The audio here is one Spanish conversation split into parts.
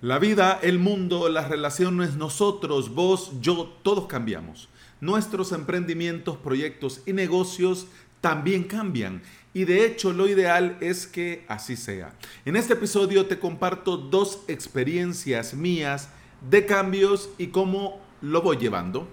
La vida, el mundo, las relaciones, nosotros, vos, yo, todos cambiamos. Nuestros emprendimientos, proyectos y negocios también cambian. Y de hecho lo ideal es que así sea. En este episodio te comparto dos experiencias mías de cambios y cómo lo voy llevando.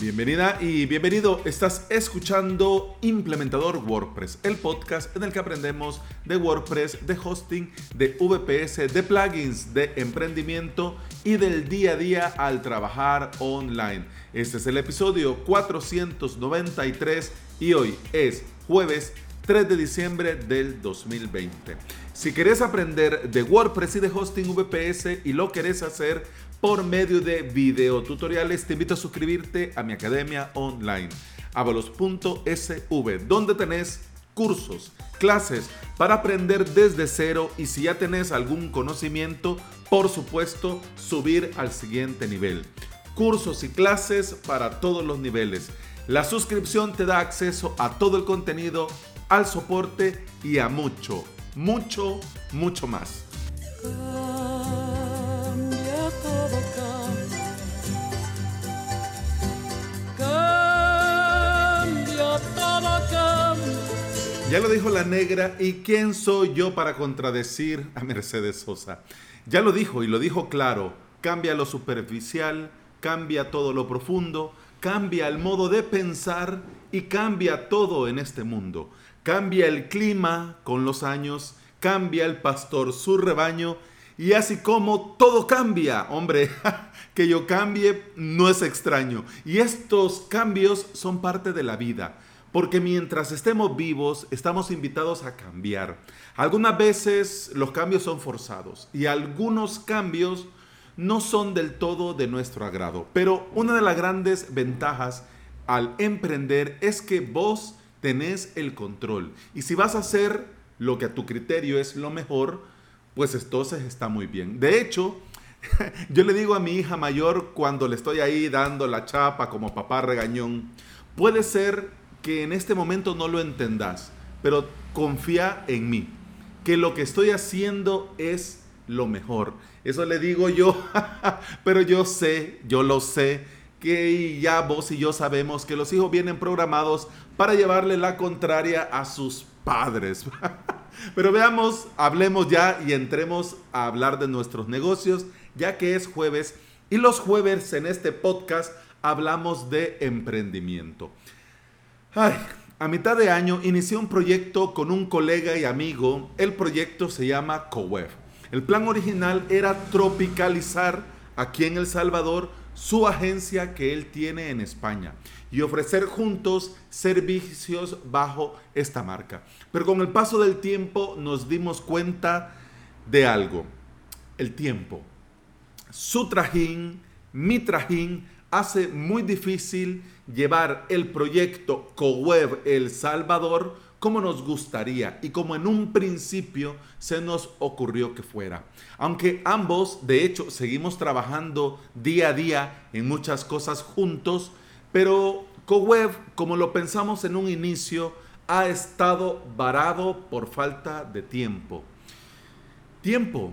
Bienvenida y bienvenido. Estás escuchando Implementador WordPress, el podcast en el que aprendemos de WordPress, de hosting, de VPS, de plugins, de emprendimiento y del día a día al trabajar online. Este es el episodio 493 y hoy es jueves 3 de diciembre del 2020. Si querés aprender de WordPress y de hosting VPS y lo querés hacer por medio de videotutoriales, te invito a suscribirte a mi academia online, avalos.sv, donde tenés cursos, clases para aprender desde cero y si ya tenés algún conocimiento, por supuesto, subir al siguiente nivel. Cursos y clases para todos los niveles. La suscripción te da acceso a todo el contenido, al soporte y a mucho, mucho, mucho más. Ya lo dijo la negra, ¿y quién soy yo para contradecir a Mercedes Sosa? Ya lo dijo y lo dijo claro, cambia lo superficial, cambia todo lo profundo, cambia el modo de pensar y cambia todo en este mundo. Cambia el clima con los años, cambia el pastor su rebaño y así como todo cambia, hombre, que yo cambie no es extraño. Y estos cambios son parte de la vida. Porque mientras estemos vivos, estamos invitados a cambiar. Algunas veces los cambios son forzados y algunos cambios no son del todo de nuestro agrado. Pero una de las grandes ventajas al emprender es que vos tenés el control. Y si vas a hacer lo que a tu criterio es lo mejor, pues entonces está muy bien. De hecho, yo le digo a mi hija mayor cuando le estoy ahí dando la chapa como papá regañón, puede ser que en este momento no lo entendas, pero confía en mí, que lo que estoy haciendo es lo mejor. Eso le digo yo, pero yo sé, yo lo sé, que ya vos y yo sabemos que los hijos vienen programados para llevarle la contraria a sus padres. Pero veamos, hablemos ya y entremos a hablar de nuestros negocios, ya que es jueves y los jueves en este podcast hablamos de emprendimiento. Ay, a mitad de año inicié un proyecto con un colega y amigo. El proyecto se llama CoWeb. El plan original era tropicalizar aquí en El Salvador su agencia que él tiene en España y ofrecer juntos servicios bajo esta marca. Pero con el paso del tiempo nos dimos cuenta de algo. El tiempo. Su trajín, mi trajín, hace muy difícil llevar el proyecto CoWeb El Salvador como nos gustaría y como en un principio se nos ocurrió que fuera. Aunque ambos, de hecho, seguimos trabajando día a día en muchas cosas juntos, pero CoWeb, como lo pensamos en un inicio, ha estado varado por falta de tiempo. Tiempo,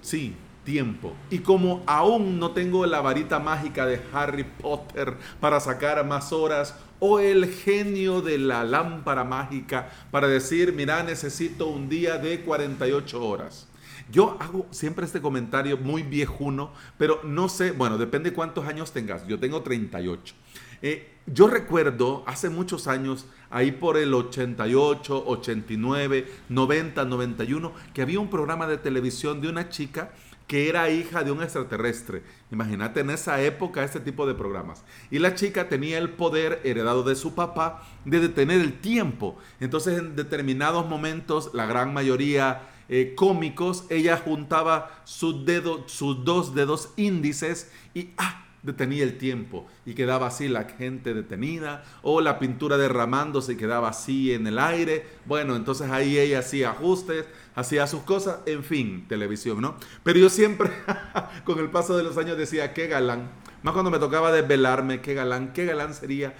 sí, tiempo. Y como aún no tengo la varita mágica de Harry Potter para sacar más horas o el genio de la lámpara mágica para decir, mira, necesito un día de 48 horas. Yo hago siempre este comentario muy viejuno, pero no sé, bueno, depende cuántos años tengas. Yo tengo 38. Eh, yo recuerdo hace muchos años, ahí por el 88, 89, 90, 91, que había un programa de televisión de una chica que era hija de un extraterrestre. Imagínate en esa época este tipo de programas. Y la chica tenía el poder heredado de su papá de detener el tiempo. Entonces en determinados momentos, la gran mayoría eh, cómicos, ella juntaba sus, dedos, sus dos dedos índices y ¡ah! Detenía el tiempo y quedaba así la gente detenida o la pintura derramándose y quedaba así en el aire. Bueno, entonces ahí ella hacía ajustes, hacía sus cosas, en fin, televisión, ¿no? Pero yo siempre, con el paso de los años, decía, qué galán. Más cuando me tocaba desvelarme, qué galán, qué galán sería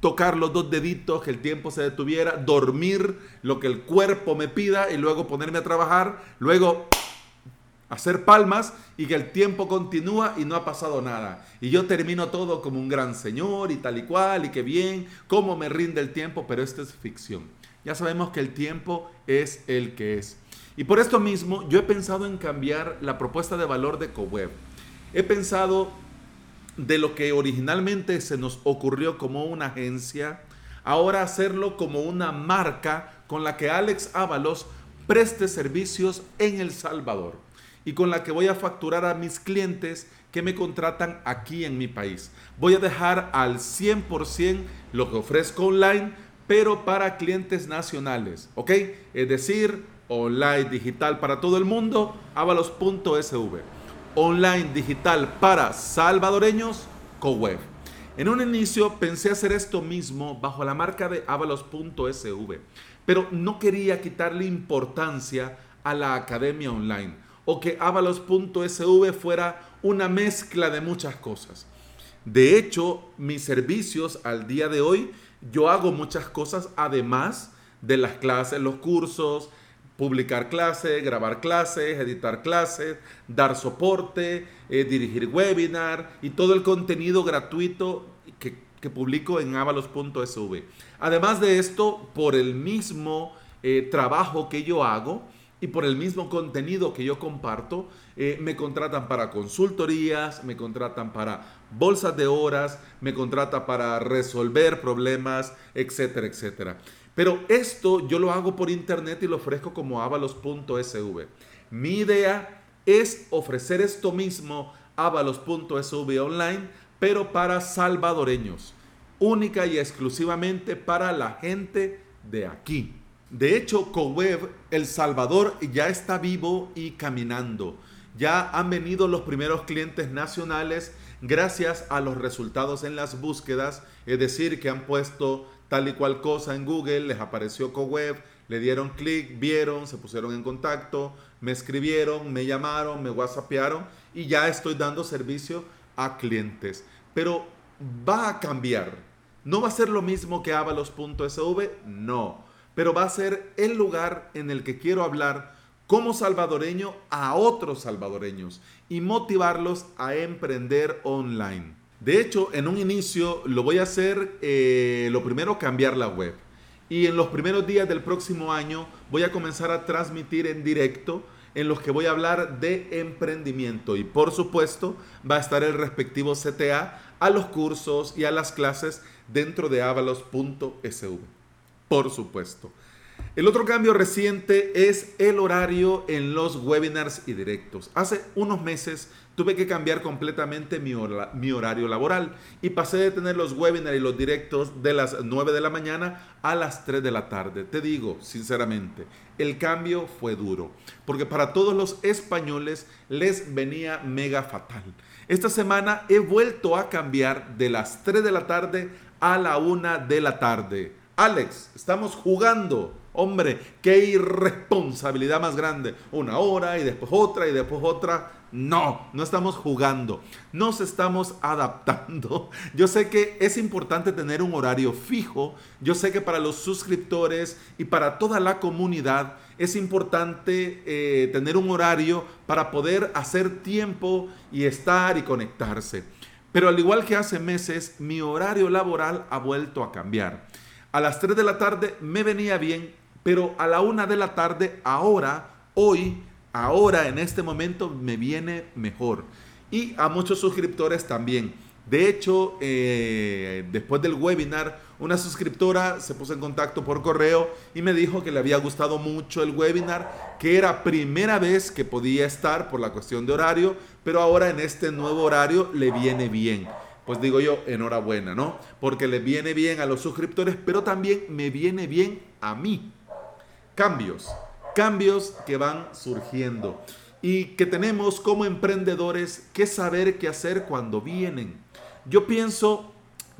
tocar los dos deditos, que el tiempo se detuviera, dormir lo que el cuerpo me pida y luego ponerme a trabajar, luego hacer palmas y que el tiempo continúa y no ha pasado nada. Y yo termino todo como un gran señor y tal y cual y que bien, cómo me rinde el tiempo, pero esto es ficción. Ya sabemos que el tiempo es el que es. Y por esto mismo yo he pensado en cambiar la propuesta de valor de CoWeb. He pensado de lo que originalmente se nos ocurrió como una agencia, ahora hacerlo como una marca con la que Alex Ábalos preste servicios en El Salvador y con la que voy a facturar a mis clientes que me contratan aquí en mi país. Voy a dejar al 100% lo que ofrezco online, pero para clientes nacionales, ¿ok? Es decir, online digital para todo el mundo, avalos.sv. Online digital para salvadoreños, CoWeb. En un inicio pensé hacer esto mismo bajo la marca de avalos.sv, pero no quería quitarle importancia a la academia online o que avalos.sv fuera una mezcla de muchas cosas. De hecho, mis servicios al día de hoy, yo hago muchas cosas además de las clases, los cursos, publicar clases, grabar clases, editar clases, dar soporte, eh, dirigir webinar y todo el contenido gratuito que, publico en avalos.sv. Además de esto, por el mismo eh, trabajo que yo hago, y por el mismo contenido que yo comparto, eh, me contratan para consultorías, me contratan para bolsas de horas, me contratan para resolver problemas, etcétera, etcétera. Pero esto yo lo hago por internet y lo ofrezco como avalos.sv. Mi idea es ofrecer esto mismo avalos.sv online, pero para salvadoreños, única y exclusivamente para la gente de aquí. De hecho, CoWeb El Salvador ya está vivo y caminando. Ya han venido los primeros clientes nacionales gracias a los resultados en las búsquedas, es decir, que han puesto tal y cual cosa en Google, les apareció CoWeb, le dieron clic, vieron, se pusieron en contacto, me escribieron, me llamaron, me whatsappearon y ya estoy dando servicio a clientes. Pero va a cambiar. No va a ser lo mismo que avalos.sv, no pero va a ser el lugar en el que quiero hablar como salvadoreño a otros salvadoreños y motivarlos a emprender online. De hecho, en un inicio lo voy a hacer, eh, lo primero, cambiar la web. Y en los primeros días del próximo año voy a comenzar a transmitir en directo en los que voy a hablar de emprendimiento. Y por supuesto va a estar el respectivo CTA a los cursos y a las clases dentro de avalos.sv por supuesto. El otro cambio reciente es el horario en los webinars y directos. Hace unos meses tuve que cambiar completamente mi, horario laboral y pasé de tener los webinars y los directos de las 9 de la mañana a las 3 de la tarde. Te digo, sinceramente, el cambio fue duro, porque para todos los españoles les venía mega fatal. Esta semana he vuelto a cambiar de las 3 de la tarde a la 1 de la tarde Alex, estamos jugando. Hombre, qué irresponsabilidad más grande. Una hora y después otra y después otra. No, no estamos jugando. Nos estamos adaptando. Yo sé que es importante tener un horario fijo. Yo sé que para los suscriptores y para toda la comunidad es importante eh, tener un horario para poder hacer tiempo y estar y conectarse. Pero al igual que hace meses, mi horario laboral ha vuelto a cambiar. A las 3 de la tarde me venía bien, pero a la 1 de la tarde, ahora, hoy, ahora, en este momento, me viene mejor. Y a muchos suscriptores también. De hecho, eh, después del webinar, una suscriptora se puso en contacto por correo y me dijo que le había gustado mucho el webinar, que era primera vez que podía estar por la cuestión de horario, pero ahora en este nuevo horario le viene bien pues digo yo, enhorabuena, ¿no? Porque le viene bien a los suscriptores, pero también me viene bien a mí. Cambios, cambios que van surgiendo y que tenemos como emprendedores que saber qué hacer cuando vienen. Yo pienso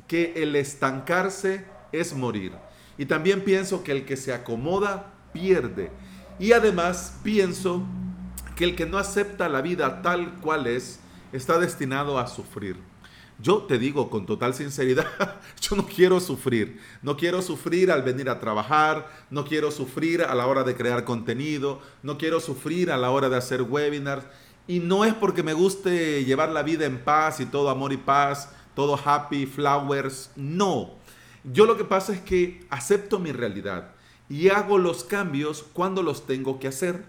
que el estancarse es morir. Y también pienso que el que se acomoda pierde. Y además pienso que el que no acepta la vida tal cual es está destinado a sufrir. Yo te digo con total sinceridad, yo no quiero sufrir. No quiero sufrir al venir a trabajar, no quiero sufrir a la hora de crear contenido, no quiero sufrir a la hora de hacer webinars. Y no es porque me guste llevar la vida en paz y todo amor y paz, todo happy, flowers. No. Yo lo que pasa es que acepto mi realidad y hago los cambios cuando los tengo que hacer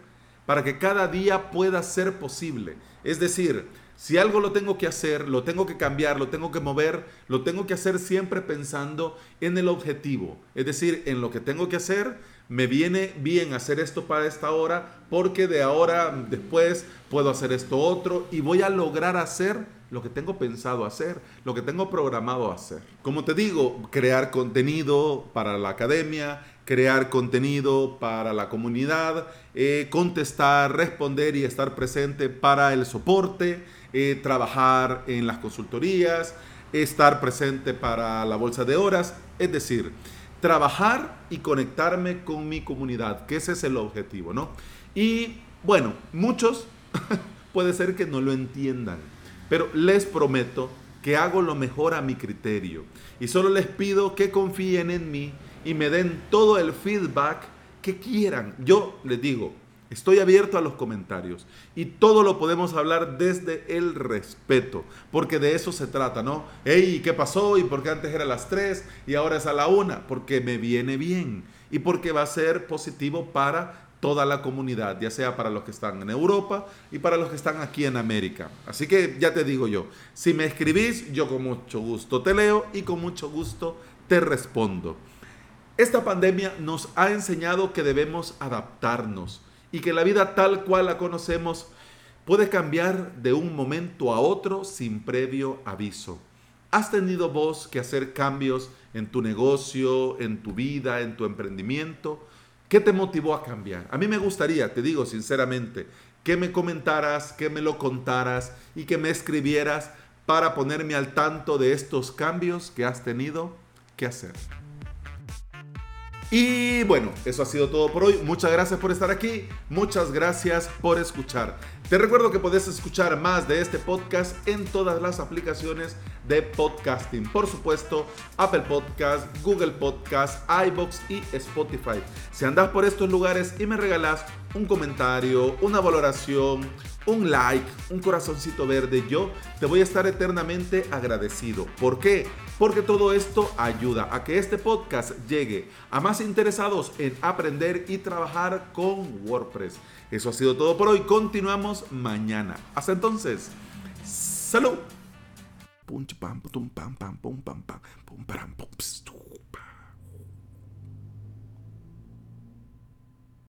para que cada día pueda ser posible. Es decir, si algo lo tengo que hacer, lo tengo que cambiar, lo tengo que mover, lo tengo que hacer siempre pensando en el objetivo. Es decir, en lo que tengo que hacer, me viene bien hacer esto para esta hora, porque de ahora después puedo hacer esto otro y voy a lograr hacer lo que tengo pensado hacer, lo que tengo programado hacer. Como te digo, crear contenido para la academia, crear contenido para la comunidad, eh, contestar, responder y estar presente para el soporte eh, trabajar en las consultorías, estar presente para la bolsa de horas, es decir, trabajar y conectarme con mi comunidad, que ese es el objetivo, ¿no? Y bueno, muchos puede ser que no lo entiendan, pero les prometo que hago lo mejor a mi criterio y solo les pido que confíen en mí y me den todo el feedback que quieran. Yo les digo, Estoy abierto a los comentarios y todo lo podemos hablar desde el respeto, porque de eso se trata, ¿no? Hey, ¿qué pasó? ¿Y por qué antes era las 3 y ahora es a la 1? Porque me viene bien y porque va a ser positivo para toda la comunidad, ya sea para los que están en Europa y para los que están aquí en América. Así que ya te digo yo, si me escribís, yo con mucho gusto te leo y con mucho gusto te respondo. Esta pandemia nos ha enseñado que debemos adaptarnos y que la vida tal cual la conocemos puede cambiar de un momento a otro sin previo aviso. ¿Has tenido vos que hacer cambios en tu negocio, en tu vida, en tu emprendimiento? ¿Qué te motivó a cambiar? A mí me gustaría, te digo sinceramente, que me comentaras, que me lo contaras y que me escribieras para ponerme al tanto de estos cambios que has tenido que hacer. Y bueno, eso ha sido todo por hoy. Muchas gracias por estar aquí. Muchas gracias por escuchar. Te recuerdo que puedes escuchar más de este podcast en todas las aplicaciones de podcasting. Por supuesto, Apple Podcast, Google Podcast, iBox y Spotify. Si andas por estos lugares y me regalas un comentario, una valoración, un like, un corazoncito verde, yo te voy a estar eternamente agradecido. ¿Por qué? Porque todo esto ayuda a que este podcast llegue a más interesados en aprender y trabajar con WordPress. Eso ha sido todo por hoy. Continuamos mañana. Hasta entonces. Salud. bum bam bum bam bam bum bam bam bum bam bum